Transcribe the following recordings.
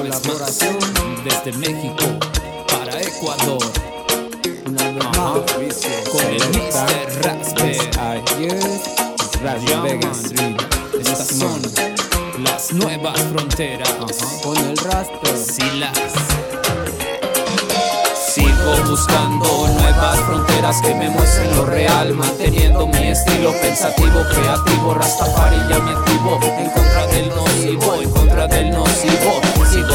una colaboración desde México para Ecuador. Una vez Ajá. Con el Mr. Rasper. Radio Yeah, Vega man. Street Estas son las nuevas fronteras. Con el rasper Silas. Sigo buscando nuevas fronteras que me muestren lo real, manteniendo mi estilo pensativo, creativo, rastafari ya me activo, en contra del nocivo, en contra del nocivo.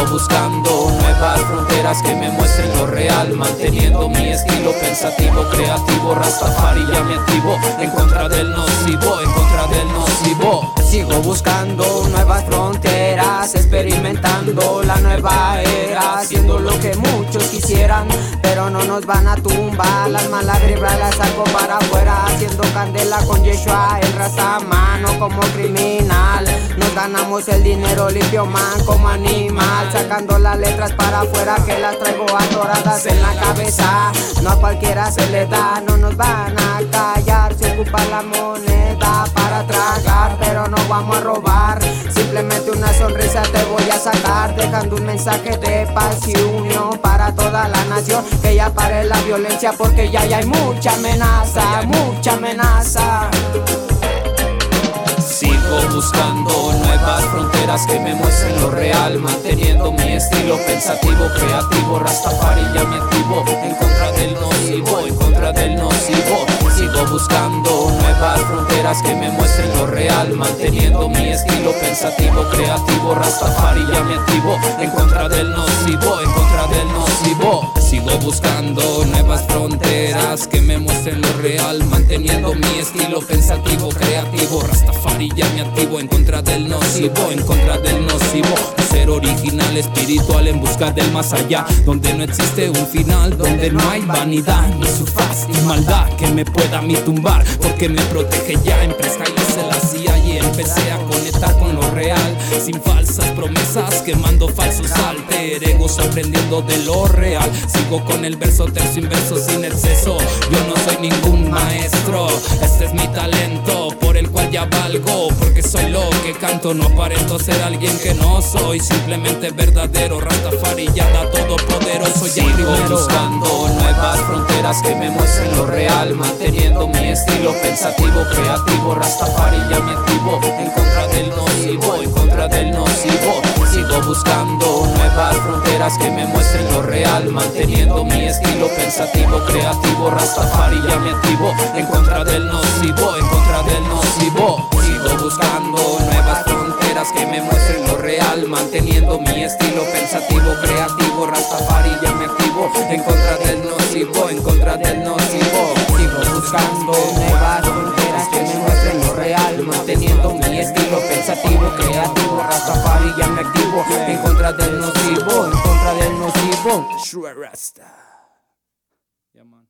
Buscando nuevas fronteras que me muestren lo real, manteniendo mi estilo pensativo, creativo, rastafari ya me activo, en contra del nocivo, en contra del nocivo. Sigo buscando nuevas fronteras, experimentando la nueva era, haciendo lo que muchos quisieran, pero no nos van a tumbar. Las malas vibras las saco para afuera, haciendo candela con Yeshua, el raza mano como criminal. Nos ganamos el dinero limpio, man, como animal, sacando las letras para afuera que las traigo atoradas en la cabeza. No a cualquiera se le da, no nos van a callar, se ocupa la moneda para tragar, pero no vamos a robar. Simplemente una sonrisa te voy a sacar, dejando un mensaje de paz y unión para toda la nación. Que ya pare la violencia porque ya, ya hay mucha amenaza, mucha amenaza. Sigo buscando nuevas fronteras que me muestren lo real, manteniendo mi estilo pensativo, creativo, rastafari activo, en contra del nocivo, en contra del nocivo. Sigo buscando nuevas fronteras que me muestren lo real, manteniendo mi estilo pensativo, creativo, rastafari activo, en contra del nocivo, en contra del nocivo. Sigo buscando manteniendo mi estilo pensativo, creativo, rastafari ya me activo, en contra del nocivo, en contra del nocivo. Ser original, espiritual, en busca del más allá, donde no existe un final, donde no hay vanidad, ni su faz, ni maldad que me pueda a mí tumbar, porque me protege ya en se la hacía y empecé a conectar con sin falsas promesas, quemando falsos alter egos, aprendiendo de lo real. Sigo con el verso, tercio, inverso, sin exceso. Yo no soy ningún maestro, este es mi talento, por el cual ya valgo, porque soy lo que canto. No aparento ser alguien que no soy, simplemente verdadero. Rastafari ya da todo poderoso, ya Sigo buscando nuevas fronteras que me muestren lo real, manteniendo mi estilo pensativo, creativo. Rastafari ya me activo, en contra del nocivo, buscando nuevas fronteras que me muestren lo real, manteniendo mi estilo pensativo, creativo. Rastafari ya me activo, en contra del nocivo, en contra del nocivo. Sigo buscando nuevas fronteras que me muestren lo real, manteniendo mi estilo pensativo, creativo. Rastafari ya me activo, en contra del nocivo, en contra del nocivo. Sigo buscando nuevas fronteras manteniendo mi estilo pensativo, creativo. Rastafari ya me activo, en contra del nocivo, en contra del nocivo. Shua Rasta. Yeah, man.